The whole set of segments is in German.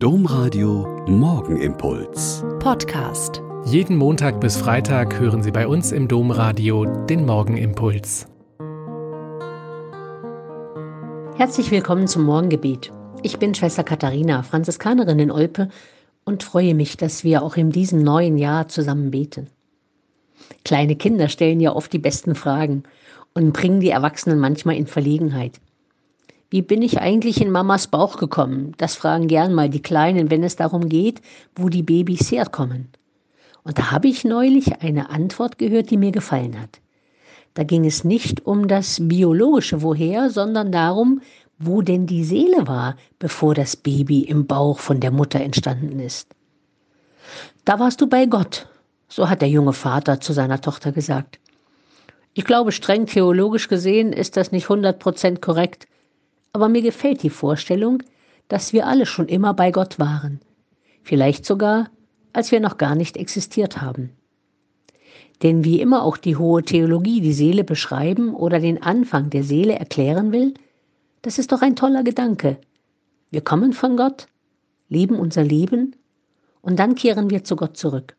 Domradio Morgenimpuls. Podcast. Jeden Montag bis Freitag hören Sie bei uns im Domradio den Morgenimpuls. Herzlich willkommen zum Morgengebet. Ich bin Schwester Katharina, Franziskanerin in Olpe und freue mich, dass wir auch in diesem neuen Jahr zusammen beten. Kleine Kinder stellen ja oft die besten Fragen und bringen die Erwachsenen manchmal in Verlegenheit. Wie bin ich eigentlich in Mamas Bauch gekommen? Das fragen gern mal die Kleinen, wenn es darum geht, wo die Babys herkommen. Und da habe ich neulich eine Antwort gehört, die mir gefallen hat. Da ging es nicht um das biologische Woher, sondern darum, wo denn die Seele war, bevor das Baby im Bauch von der Mutter entstanden ist. Da warst du bei Gott, so hat der junge Vater zu seiner Tochter gesagt. Ich glaube, streng theologisch gesehen ist das nicht 100% korrekt, aber mir gefällt die Vorstellung, dass wir alle schon immer bei Gott waren, vielleicht sogar, als wir noch gar nicht existiert haben. Denn wie immer auch die hohe Theologie die Seele beschreiben oder den Anfang der Seele erklären will, das ist doch ein toller Gedanke. Wir kommen von Gott, leben unser Leben und dann kehren wir zu Gott zurück.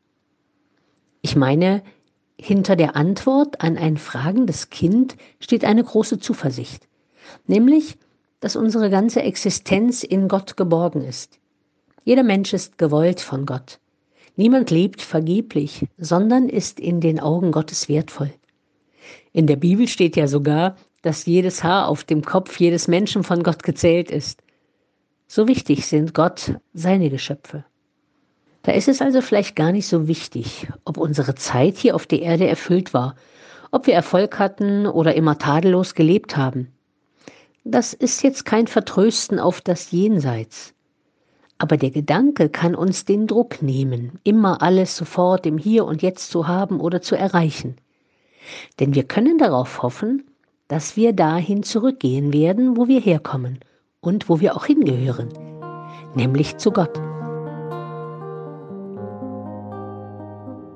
Ich meine, hinter der Antwort an ein fragendes Kind steht eine große Zuversicht, nämlich, dass unsere ganze Existenz in Gott geborgen ist. Jeder Mensch ist gewollt von Gott. Niemand lebt vergeblich, sondern ist in den Augen Gottes wertvoll. In der Bibel steht ja sogar, dass jedes Haar auf dem Kopf jedes Menschen von Gott gezählt ist. So wichtig sind Gott seine Geschöpfe. Da ist es also vielleicht gar nicht so wichtig, ob unsere Zeit hier auf der Erde erfüllt war, ob wir Erfolg hatten oder immer tadellos gelebt haben. Das ist jetzt kein Vertrösten auf das Jenseits. Aber der Gedanke kann uns den Druck nehmen, immer alles sofort im Hier und Jetzt zu haben oder zu erreichen. Denn wir können darauf hoffen, dass wir dahin zurückgehen werden, wo wir herkommen und wo wir auch hingehören, nämlich zu Gott.